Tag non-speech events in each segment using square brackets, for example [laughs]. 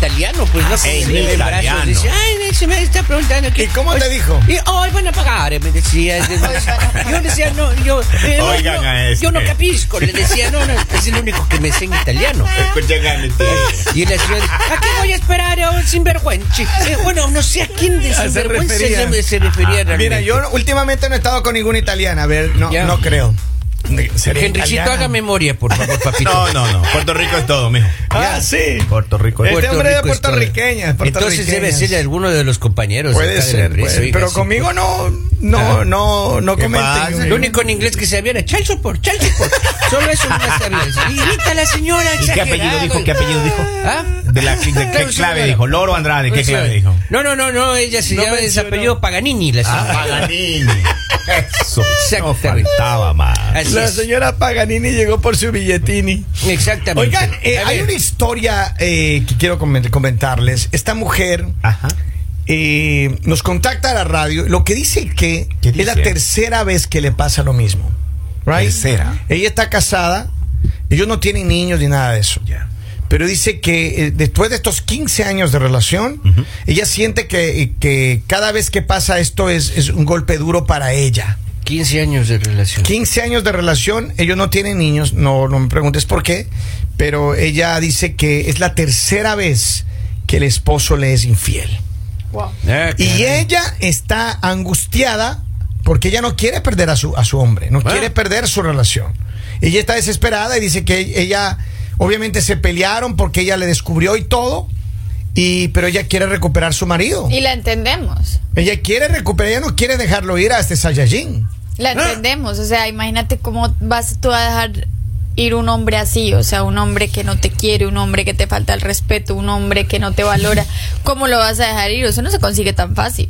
italiano, pues no sé. En en brazos. Dice, ay, se me está preguntando que. ¿Y cómo te dijo? Y hoy van a pagar, me decía. Yo decía, no, yo. eh, Oigan no, a este. Yo no capisco, le decía, no, no, es el único que me sé en italiano. Escuchen a mi. Y la señora dice, ¿a qué voy a esperar a un sinvergüenza? Eh, bueno, no sé a quién de Ah, [laughs] se sinvergüenza refería. se, se refería realmente. Mira, yo últimamente no he estado con ninguna italiana. A ver, no, Ya. no creo. ¿Sería Henricito, italiana? haga memoria, por favor, [laughs] papito. No, no, no. Puerto Rico es todo, mijo. Ah, sí. Puerto Rico es Este Puerto hombre es Rico es todo. puertorriqueña, es Entonces debe ser de alguno de los compañeros. Puede acá de ser, puede- oiga, pero sí, conmigo no, no, Ah. no, no ¿Qué comenten. pasa? Lo único en inglés que sabía era child support, child support. Solo eso no sabía. Y grita la señora. ¿Y qué apellido exagerado. dijo? ¿Qué apellido dijo? ¿Ah? De, la, de qué Claro, clave dijo? Loro Andrade, ¿qué Eso. clave dijo? No, no, no, no, ella se No llama ese mencionó. apellido Paganini, la señora. Ah, Paganini. Eso. No Exactamente. faltaba más. Así La señora Paganini llegó por su billetini. Exactamente. Oigan, eh, hay una historia eh, que quiero comen- comentarles. Esta mujer Ajá. eh, nos contacta a la radio. Lo que dice que ¿Qué es la tercera vez que le pasa lo mismo. Right? Tercera. Ella está casada. Ellos no tienen niños ni nada de eso. Ya. Pero dice que eh, después de estos 15 años de relación, ella siente que, que cada vez que pasa esto es, es un golpe duro para ella. 15 años de relación. 15 años de relación, ellos no tienen niños, no, no me preguntes por qué, pero ella dice que es la tercera vez que el esposo le es infiel. Ah, Y caray. ella está angustiada porque ella no quiere perder a su, a su hombre, no quiere perder su relación. Ella está desesperada y dice que ella, obviamente se pelearon porque ella le descubrió y todo, y, pero ella quiere recuperar su marido. Y la entendemos. Ella quiere recuperar, ella no quiere dejarlo ir a este Saiyajin. La Ah. entendemos. O sea, imagínate cómo vas tú a dejar ir un hombre así. O sea, un hombre que no te quiere, un hombre que te falta el respeto, un hombre que no te valora. ¿Cómo lo vas a dejar ir? Eso no se consigue tan fácil.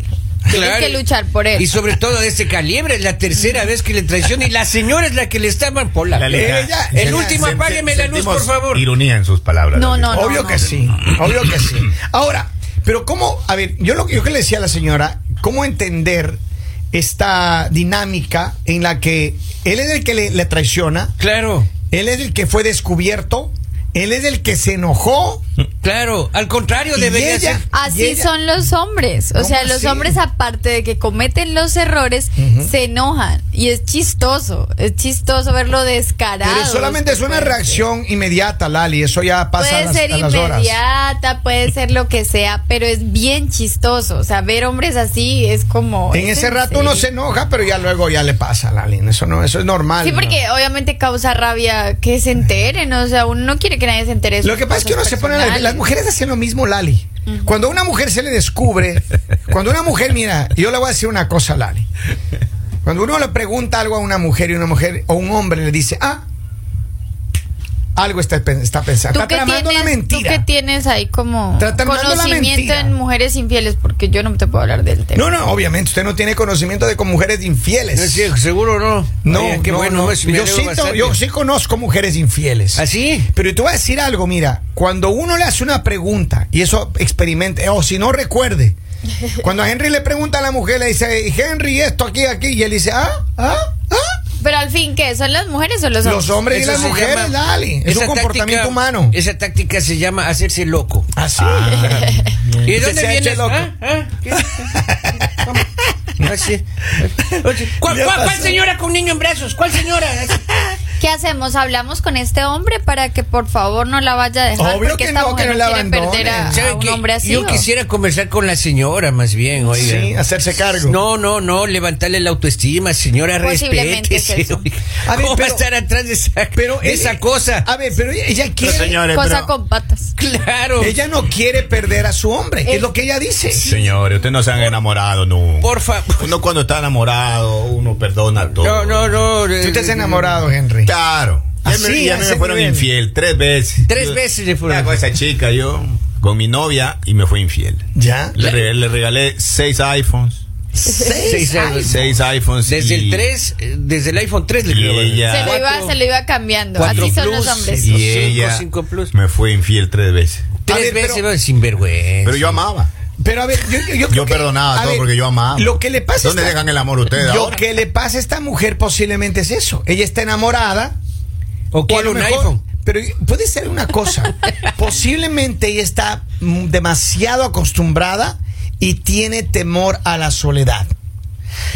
Tienes Claro. que luchar por él. Y sobre todo de ese calibre, es la tercera vez que le traiciona y la señora es la que le está por la Ella- El último, apágueme la luz, por favor. Ironía en sus palabras. No, Lalita. no, obvio no. que sí, obvio que sí. Ahora, pero cómo, a ver, yo lo yo que le decía a la señora, cómo entender esta dinámica en la que él es el que le, le traiciona, Claro, él es el que fue descubierto, él es el que se enojó. claro. Al contrario, Y debería ella- ser. Así ella- son los hombres. O ¿Cómo sea, los así? hombres, aparte de que cometen los errores, se enojan. Y es chistoso. Es chistoso verlo descarado. Pero solamente es una reacción inmediata, Lali, eso ya pasa a Puede las, ser a las horas. inmediata, puede ser lo que sea, pero es bien chistoso. O sea, ver hombres así es como. En ¿es ese rato uno se enoja, pero ya luego ya le pasa, Lali, eso no, eso es normal. Sí, ¿no? porque obviamente causa rabia que se enteren. O sea, uno no quiere que nadie se entere. Lo que pasa es que uno se pone. Las, mujeres hacen lo mismo, Lali. Cuando a una mujer se le descubre, cuando una mujer, mira, yo le voy a decir una cosa, Lali. Cuando uno le pregunta algo a una mujer y una mujer o un hombre le dice, ah, algo está, está pensando. ¿Tú Está tramando tienes, la tú mentira. qué tienes ahí como conocimiento en mujeres infieles? Porque yo no te puedo hablar del tema. No, no, obviamente usted no tiene conocimiento de con mujeres infieles. No, sí, seguro no. No, Oye, qué no, bueno. no. Yo, sí, yo conozco mujeres infieles. ¿Ah, sí? Pero te voy a decir algo, mira, cuando uno le hace una pregunta y eso experimente, o si no recuerde, [laughs] cuando a Henry le pregunta a la mujer, le dice, Henry, esto aquí, aquí, y él dice, ah, ah, ah. Pero al fin, ¿qué? ¿Son las mujeres o los hombres? Los hombres y Eso las se mujeres, llama- Lali. Es un comportamiento táctica- humano. Esa táctica se llama hacerse loco. Así. [laughs] ¿Y de dónde vienes? loco. ¿Ah? ¿Ah? ¿Qué? [laughs] ¿Cómo? Así. Oye, ¿Cuál, cuál- cuál señora con niño en brazos? ¿Cuál señora? [laughs] ¿Qué hacemos? ¿Hablamos con este hombre para que por favor no la vaya a dejar? Obvio porque que esta no, mujer que no no la quiere perder a, a ¿Sabe un hombre así. Yo ¿o? quisiera conversar con la señora, más bien, oiga. Sí, hacerse cargo. No, no, no, levantarle la autoestima, señora, Posiblemente respete. es. A ver, ¿Cómo va a pero- estar atrás de esa, Pero de esa cosa? A ver, pero ella, ella Pero, quiere. señores, Cosa pero- con patas. Claro. Ella no quiere perder a su hombre, es Es- lo que ella dice. Señores, ustedes no se han enamorado nunca. Por favor. Uno cuando está enamorado, uno perdona todo. No, no, no. Tú eh, te has enamorado, Henry. Claro. Ya Así, me, ya me fueron nivel. infiel tres veces. Tres Yo- veces le fueron Ya con esa chica yo, con mi novia, y me fue infiel. ¿Ya? Le, re- le regalé seis iPhones. Seis. Seis iPhones. Desde y- el 3, eh, desde el iPhone 3 le creo. ella- Se lo, iba, Cuatro- se lo iba cambiando. cuatro Así son plus, los hombres. sí. Y Cinco, ella cinco plus. me fue infiel tres veces. Tres ver, veces, pero- pero, sinvergüenza. Pero yo amaba. Pero a ver, yo, yo, perdonaba todo ver, porque yo amaba. Lo que le pasa a ¿Dónde esta- dejan el amor ustedes Lo ahora? que le pasa a esta mujer posiblemente es eso. Ella está enamorada. O quiere un mejor- iPhone. Pero puede ser una cosa. [laughs] Posiblemente ella está demasiado acostumbrada y tiene temor a la soledad.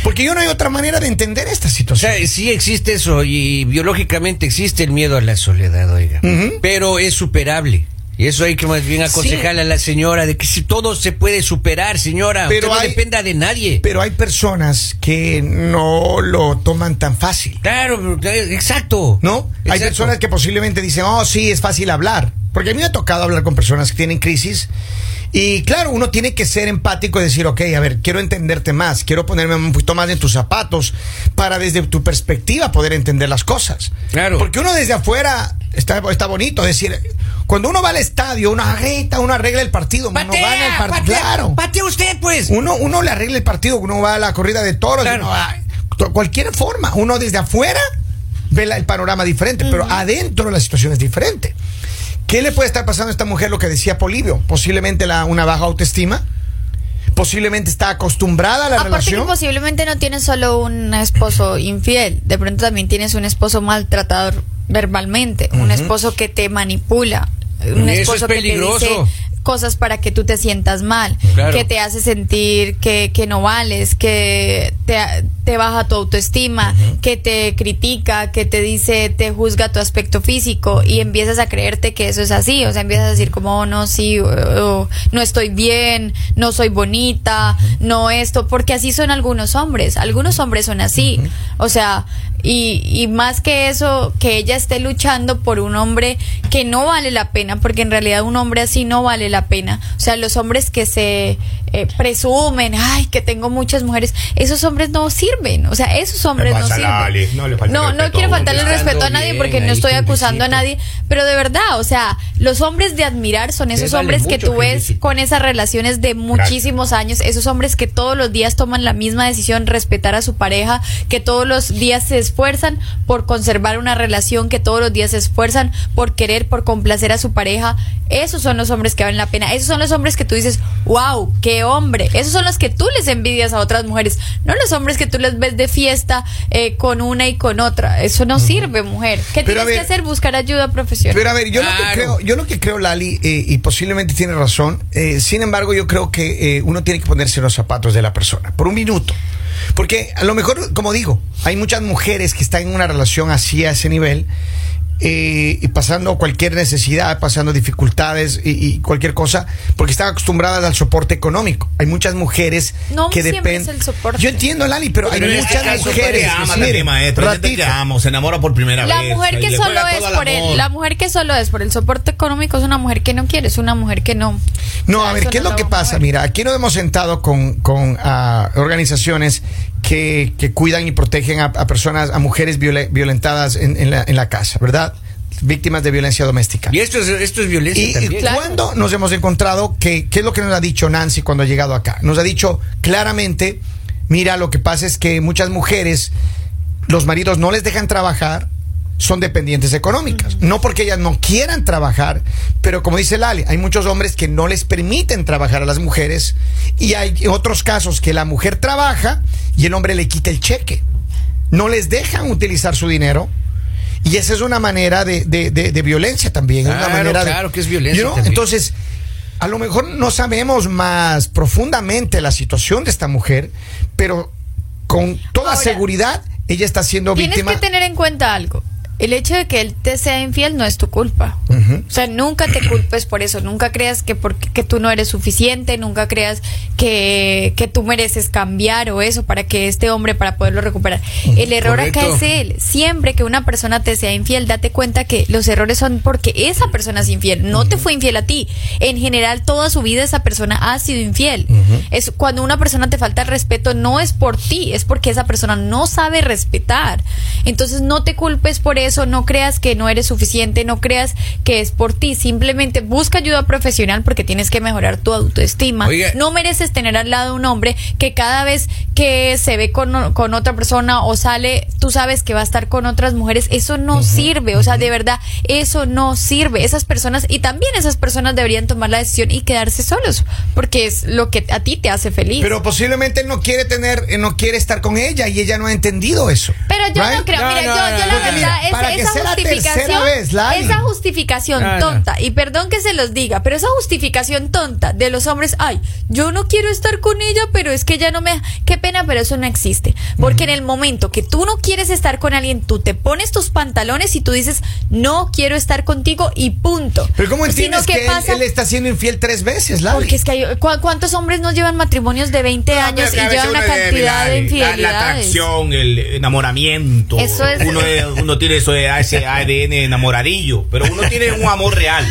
Porque yo no hay otra manera de entender esta O situación. sea, sí existe eso y biológicamente existe el miedo a la soledad, oiga. Pero es superable. Y eso hay que más bien aconsejarle a la señora de que si todo se puede superar, señora, Pero usted no hay- dependa de nadie. Pero hay personas que no lo toman tan fácil. Claro, eh, exacto. ¿No? Hay personas que posiblemente dicen, oh, sí, es fácil hablar. Porque a mí me ha tocado hablar con personas que tienen crisis. Y claro, uno tiene que ser empático y decir, ok, a ver, quiero entenderte más, quiero ponerme un poquito más en tus zapatos para desde tu perspectiva poder entender las cosas. Claro. Porque uno desde afuera está, está bonito decir, cuando uno va al estadio, uno arregla, uno arregla el partido, uno Patea, gana el partido. patea, Claro. patea usted, pues. Uno, uno le arregla el partido, uno va a la corrida de toros, Claro. uno va- cualquier forma, uno desde afuera ve la- el panorama diferente, pero adentro la situación es diferente. ¿Qué le puede estar pasando a esta mujer? Lo que decía Polibio, posiblemente la, una baja autoestima, posiblemente está acostumbrada a la Aparte relación. que posiblemente no tienes solo un esposo infiel, de pronto también tienes un esposo maltratador verbalmente, un esposo que te manipula, un Eso esposo es que te peligroso. dice cosas para que tú te sientas mal, Claro. que te hace sentir que, que no vales, que te, te baja tu autoestima, que te critica, que te dice, te juzga tu aspecto físico y empiezas a creerte que eso es así, o sea, empiezas a decir como, oh, no, sí, o- o, no estoy bien, no soy bonita, no esto, porque así son algunos hombres, algunos hombres son así, o sea, y, y más que eso, que ella esté luchando por un hombre que no vale la pena, porque en realidad un hombre así no vale la pena. O sea, los hombres que se eh, presumen, ay, que tengo muchas mujeres, esos hombres no sirven. O sea, esos hombres no sirven. No le no, no quiero faltarle el respeto a nadie bien, porque no estoy acusando a nadie, pero de verdad, o sea, los hombres de admirar son esos hombres que tú ves felicito. con esas relaciones de muchísimos años, esos hombres que todos los días toman la misma decisión, respetar a su pareja, que todos los días se esfuerzan por conservar una relación, que todos los días se esfuerzan por querer, por complacer a su pareja. Esos son los hombres que valen la pena. Esos son los hombres que tú dices, wow, qué hombre. Esos son los que tú les envidias a otras mujeres, no los hombres que tú les ves de fiesta eh, con una y con otra. Eso no sirve, mujer. ¿Qué Pero tienes que hacer? Buscar ayuda profesional. Pero a ver, yo lo que creo, yo lo que creo, Lali, eh, y posiblemente tiene razón, eh, sin embargo, yo creo que eh, uno tiene que ponerse en los zapatos de la persona, por un minuto. Porque a lo mejor, como digo, hay muchas mujeres que están en una relación así a ese nivel. Eh, y pasando cualquier necesidad, pasando dificultades y, y cualquier cosa, porque están acostumbradas al soporte económico. Hay muchas mujeres No que siempre dependen. es el soporte. Yo entiendo, Lali, pero, Pero hay este muchas caso, mujeres. ama, que, la miren, maestro, ama, se enamora por primera La vez. mujer ahí que solo es por el, la mujer que solo es por el soporte económico es una mujer que no quiere, es una mujer que no. No, O sea, a ver, ¿qué es no lo que pasa? Mira, aquí nos hemos sentado con, con ah, organizaciones que, que cuidan y protegen a, a personas, a mujeres viola- violentadas en, en la, en la casa, ¿verdad? Víctimas de violencia doméstica. Y esto es, esto es violencia Y, y también. Claro. cuando nos hemos encontrado, que, ¿qué es lo que nos ha dicho Nancy cuando ha llegado acá? Nos ha dicho claramente, mira, lo que pasa es que muchas mujeres, los maridos no les dejan trabajar, son dependientes económicas. No porque ellas no quieran trabajar, pero como dice Lali, hay muchos hombres que no les permiten trabajar a las mujeres y hay otros casos que la mujer trabaja y el hombre le quita el cheque. No les dejan utilizar su dinero. Y esa es una manera de, de- de- de violencia también. es una Claro, manera claro que es violencia You know, también. Entonces, a lo mejor no sabemos más profundamente la situación de esta mujer, pero con toda Ahora, seguridad ella está siendo Tienes víctima. que tener en cuenta algo. El hecho de que él te sea infiel no es tu culpa. O sea, nunca te culpes por eso. Nunca creas que porque que tú no eres suficiente. Nunca creas que, que tú mereces cambiar o eso para que este hombre para poderlo recuperar. El error acá Correcto. es él. Siempre que una persona te sea infiel, date cuenta que los errores son porque esa persona es infiel. No te fue infiel a ti. En general, toda su vida esa persona ha sido infiel. Es cuando una persona te falta el respeto no es por ti, es porque esa persona no sabe respetar. Entonces no te culpes por eso, no creas que no eres suficiente, no creas que es por ti. Simplemente busca ayuda profesional porque tienes que mejorar tu autoestima. Oiga. No mereces tener al lado un hombre que cada vez que se ve con, con otra persona o sale, tú sabes que va a estar con otras mujeres. Eso no sirve. O sea, de verdad, eso no sirve. Esas personas, y también esas personas deberían tomar la decisión y quedarse solos porque es lo que a ti te hace feliz. Pero posiblemente él no quiere tener, eh, no quiere estar con ella y ella no ha entendido eso. Pero yo Right? no creo, No, mira, no, yo, yo no, la verdad, mira, esa Para que esa sea la justificación, tercera vez, Lali. esa justificación Ah, no. tonta, y perdón que se los diga, pero esa justificación tonta de los hombres, ay, yo no quiero estar con ella, pero es que ella no me... Qué pena, pero eso no existe. Porque en el momento que tú no quieres estar con alguien, tú te pones tus pantalones y tú dices, no quiero estar contigo y punto. Pero ¿cómo Sino entiendes que él, pasa- él está siendo infiel tres veces, Lali? Porque es que hay, ¿cu- ¿cuántos hombres no llevan matrimonios de 20 No, años y llevan una cantidad de mirar, La, la infidelidades? atracción, el enamoramiento. Eso es- Uno, es- uno tiene eso, de ese ADN enamoradillo, pero uno tiene un amor real.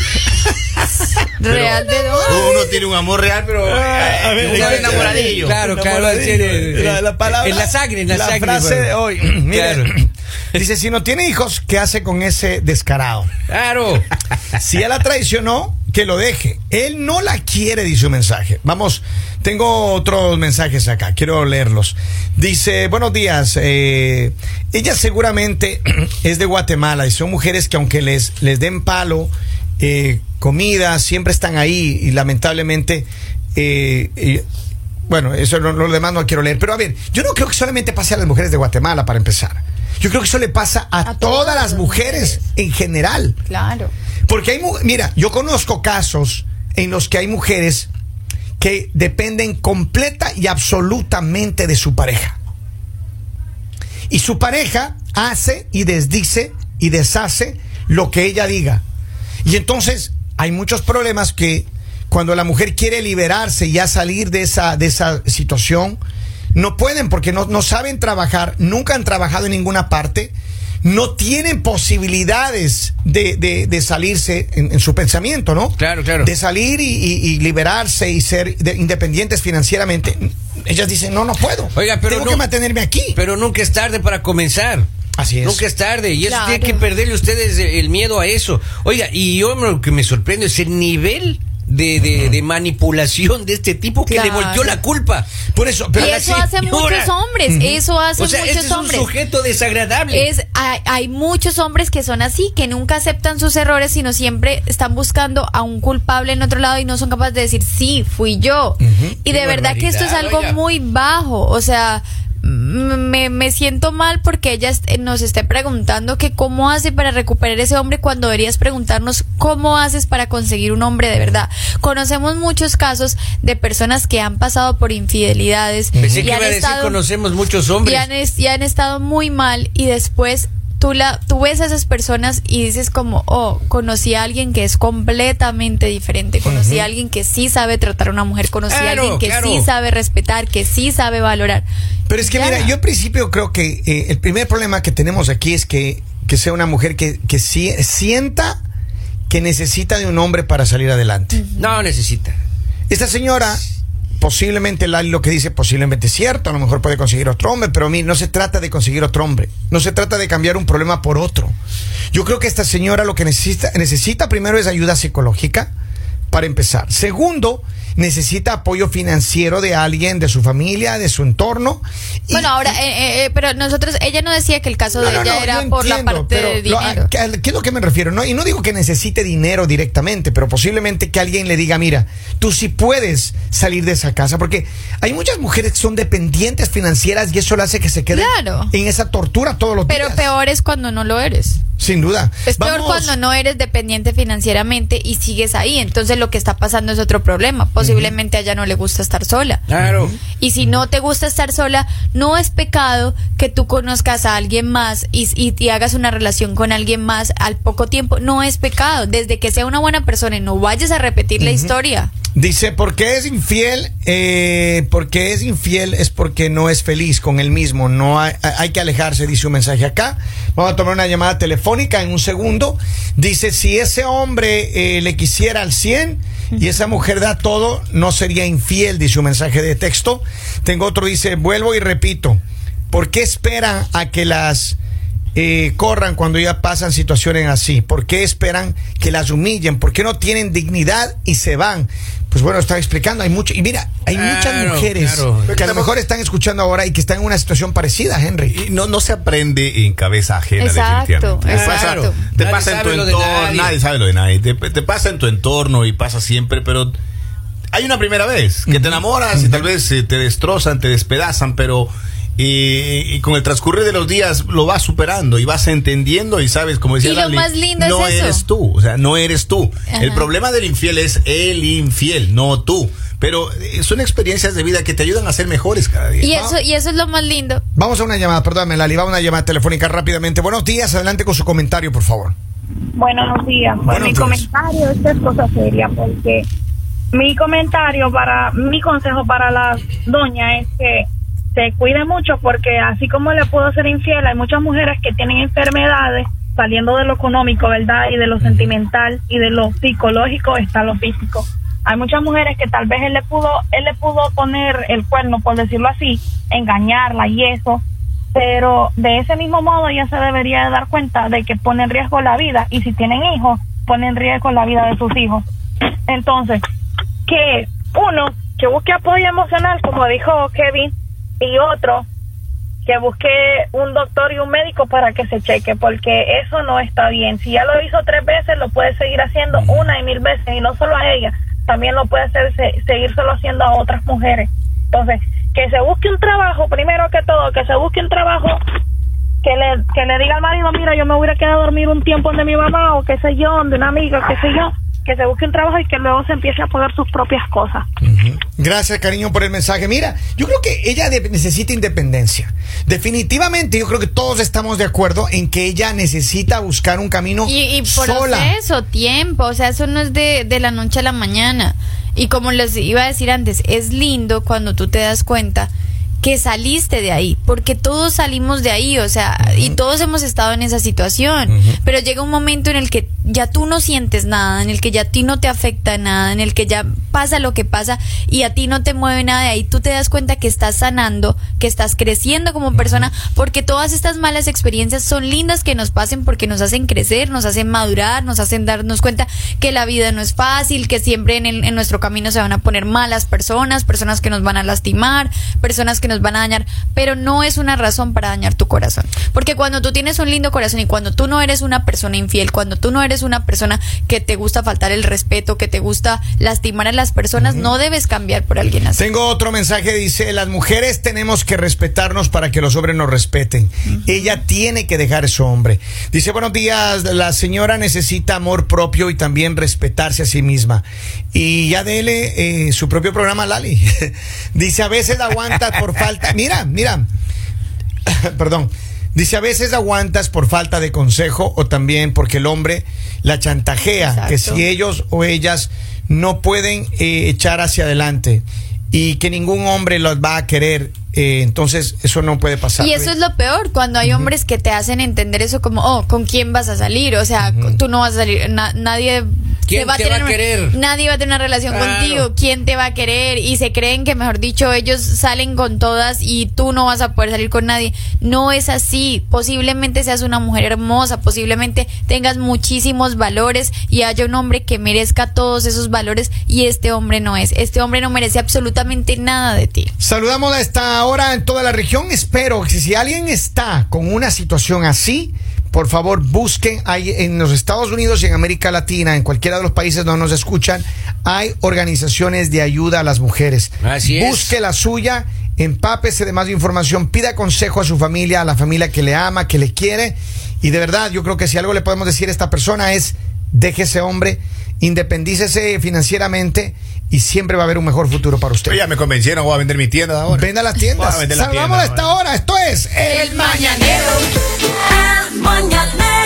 Pero [laughs] Real de dos. Uno tiene un amor real, pero Ah, a ver, uno ¿de es enamoradillo. Claro, claro. Enamoradillo. tiene- La- la palabra- en la sangre, en la, la sangre. frase bueno. de hoy. [clears throat] Claro. Dice, si no tiene hijos, ¿qué hace con ese descarado? Claro. Si ella la traicionó, que lo deje. Él no la quiere, dice un mensaje. Vamos, tengo otros mensajes acá, quiero leerlos. Dice, buenos días, eh, ella seguramente [clears throat] es de Guatemala y son mujeres que aunque les, les den palo, eh, comida, siempre están ahí y lamentablemente... eh, bueno, eso lo, lo demás no quiero leer. Pero a ver, yo no creo que solamente pase a las mujeres de Guatemala para empezar. Yo creo que eso le pasa a, A todas, las mujeres, mujeres. en general. Claro. Porque hay, mira, yo conozco casos en los que hay mujeres que dependen completa y absolutamente de su pareja. Y su pareja hace y desdice y deshace lo que ella diga. Y entonces hay muchos problemas que cuando la mujer quiere liberarse y ya salir de esa, de esa situación, no pueden porque no, no saben trabajar, nunca han trabajado en ninguna parte, no tienen posibilidades de, de- de salirse en, en su pensamiento, ¿no? Claro, claro. De salir y, y- y liberarse y ser de- independientes financieramente. Ellas dicen, no, no puedo. Oiga, pero Tengo no- que mantenerme aquí. Pero nunca es tarde para comenzar. Así es. Nunca es tarde. Y eso Claro. tiene que perderle ustedes el miedo a eso. Oiga, y yo lo que me sorprende es el nivel de, de- de manipulación de este tipo que le volteó la culpa. Por eso, pero eso hace señora. muchos hombres, eso hace O sea, muchos este es un sujeto desagradable. Es, hay, hay muchos hombres que son así, que nunca aceptan sus errores, sino siempre están buscando a un culpable en otro lado y no son capaces de decir, sí, fui yo. Y de verdad que esto es algo oiga. muy bajo. O sea, me, me siento mal porque ella est- nos esté preguntando que cómo hace para recuperar ese hombre cuando deberías preguntarnos cómo haces para conseguir un hombre de verdad. Conocemos muchos casos de personas que han pasado por infidelidades Pensé y que han iba a decir estado conocemos muchos y hombres. han, y han estado muy mal y después tú, la, tú ves a esas personas y dices como, oh, conocí a alguien que es completamente diferente, conocí a alguien que sí sabe tratar a una mujer, conocí a alguien que claro. sí sabe respetar, que sí sabe valorar. Pero es que mira, yo en principio creo que eh, el primer problema que tenemos aquí es que, que sea una mujer que, que si- sienta que necesita de un hombre para salir adelante. No necesita. Esta señora, posiblemente lo que dice, posiblemente es cierto, a lo mejor puede conseguir otro hombre, pero a mí no se trata de conseguir otro hombre, no se trata de cambiar un problema por otro. Yo creo que esta señora lo que necesita, necesita primero es ayuda psicológica, para empezar. Segundo, necesita apoyo financiero de alguien, de su familia, de su entorno. Y- Bueno, ahora, eh, eh, eh, pero nosotros, ella no decía que el caso no, de ella no, era por la parte pero de lo- dinero. ¿qué, qué es lo que me refiero? No, y no digo que necesite dinero directamente, pero posiblemente que alguien le diga, mira, tú sí puedes salir de esa casa, porque hay muchas mujeres que son dependientes financieras y eso le hace que se queden Claro. en esa tortura todos los Pero días. peor es cuando no lo eres. Sin duda. Es peor cuando no eres dependiente financieramente y sigues ahí. Entonces lo que está pasando es otro problema. Posiblemente a ella no le gusta estar sola. Claro. Y si no te gusta estar sola, no es pecado que tú conozcas a alguien más y, y- y hagas una relación con alguien más al poco tiempo. No es pecado. Desde que sea una buena persona y no vayas a repetir la historia. Dice, ¿por qué es infiel? Eh, porque es infiel es porque no es feliz con él mismo. No hay, hay que alejarse, dice un mensaje acá. Vamos a tomar una llamada telefónica en un segundo. Dice, si ese hombre eh, le quisiera al 100 y esa mujer da todo, no sería infiel, dice un mensaje de texto. Tengo otro, dice, vuelvo y repito, ¿por qué espera a que las eh, corran cuando ya pasan situaciones así? ¿Por qué esperan que las humillen? ¿Por qué no tienen dignidad y se van? Pues bueno, estaba explicando, hay mucho, y mira, hay muchas mujeres claro. que a lo mejor están escuchando ahora y que están en una situación parecida, Henry. Y no, no se aprende en cabeza ajena, Exacto, definitivamente. Te pasa, exacto. te Nadie pasa en tu entorno, nadie. nadie. sabe lo de nadie. Te, te pasa en tu entorno y pasa siempre, pero hay una primera vez que te enamoras y tal vez eh, te destrozan, te despedazan, pero y, y con el transcurrir de los días lo vas superando y vas entendiendo y sabes, como decía Y lo Lali, más lindo no es eso. eres tú, o sea, no eres tú. Ajá. El problema del infiel es el infiel, no tú. Pero eh, son experiencias de vida que te ayudan a ser mejores cada día. Y eso, y eso es lo más lindo. Vamos a una llamada, perdóname, Lali, vamos a una llamada telefónica rápidamente. Buenos días, adelante con su comentario, por favor. Buenos días. Pues mi comentario es cosa seria porque mi comentario para mi consejo para la doña es que se cuide mucho porque así como le puedo ser infiel, hay muchas mujeres que tienen enfermedades saliendo de lo económico, ¿verdad? Y de lo sentimental y de lo psicológico está lo físico. Hay muchas mujeres que tal vez él le pudo él le pudo poner el cuerno, por decirlo así, engañarla y eso, pero de ese mismo modo ella se debería de dar cuenta de que pone en riesgo la vida y si tienen hijos, pone en riesgo la vida de sus hijos. Entonces, que uno, que busque apoyo emocional, como dijo Kevin, y otro, que busque un doctor y un médico para que se cheque, porque eso no está bien. Si ya lo hizo tres veces, lo puede seguir haciendo una y mil veces, y no solo a ella, también lo puede hacer se- seguir solo haciendo a otras mujeres. Entonces, que se busque un trabajo, primero que todo, que se busque un trabajo que le, que le diga al marido, mira, yo me voy a quedar a dormir un tiempo donde mi mamá o qué sé yo, donde una amiga, qué sé yo, que se busque un trabajo y que luego se empiece a pagar sus propias cosas. Gracias, cariño, por el mensaje. Mira, yo creo que ella necesita independencia. Definitivamente, yo creo que todos estamos de acuerdo en que ella necesita buscar un camino Y, y sola. proceso, tiempo, o sea, eso no es de, de la noche a la mañana. Y como les iba a decir antes, es lindo cuando tú te das cuenta que saliste de ahí, porque todos salimos de ahí, o sea, y todos hemos estado en esa situación, pero llega un momento en el que ya tú no sientes nada, en el que ya a ti no te afecta nada, en el que ya pasa lo que pasa y a ti no te mueve nada de ahí, tú te das cuenta que estás sanando, que estás creciendo como persona, porque todas estas malas experiencias son lindas que nos pasen porque nos hacen crecer, nos hacen madurar, nos hacen darnos cuenta que la vida no es fácil, que siempre en, el- en nuestro camino se van a poner malas personas, personas que nos van a lastimar, personas que nos van a dañar, pero no es una razón para dañar tu corazón. Porque cuando tú tienes un lindo corazón y cuando tú no eres una persona infiel, cuando tú no eres una persona que te gusta faltar el respeto, que te gusta lastimar a las personas, no debes cambiar por alguien así. Tengo otro mensaje, dice, las mujeres tenemos que respetarnos para que los hombres nos respeten. Ella tiene que dejar eso, hombre. Dice, buenos días, la señora necesita amor propio y también respetarse a sí misma. Y ya dele eh, su propio programa, Lali. [laughs] dice, a veces aguantas por [laughs] falta... Mira, mira. [laughs] Perdón. Dice, a veces aguantas por falta de consejo o también porque el hombre la chantajea, Exacto. que si ellos o ellas no pueden eh, echar hacia adelante y que ningún hombre los va a querer, eh, entonces eso no puede pasar. Y eso es lo peor, cuando hay hombres que te hacen entender eso como, oh, ¿con quién vas a salir? O sea, tú no vas a salir, na- nadie... ¿Quién te va a tener- querer? Nadie va a tener una relación Claro. contigo. ¿Quién te va a querer? Y se creen que, mejor dicho, ellos salen con todas y tú no vas a poder salir con nadie. No es así. Posiblemente seas una mujer hermosa, posiblemente tengas muchísimos valores y haya un hombre que merezca todos esos valores y este hombre no es. Este hombre no merece absolutamente nada de ti. Saludamos a esta hora en toda la región. Espero que si alguien está con una situación así, por favor busquen ahí en los Estados Unidos y en América Latina, en cualquiera de los países donde nos escuchan, hay organizaciones de ayuda a las mujeres. Así es. Busque la suya, empápese de más información, pida consejo a su familia, a la familia que le ama, que le quiere. Y de verdad, yo creo que si algo le podemos decir a esta persona es, deje ese hombre, independícese financieramente y siempre va a haber un mejor futuro para usted. Pero ya me convencieron, voy a vender mi tienda ahora. Venda las tiendas. Salgamos a esta hora. Esto es El Mañanero. El Mañanero.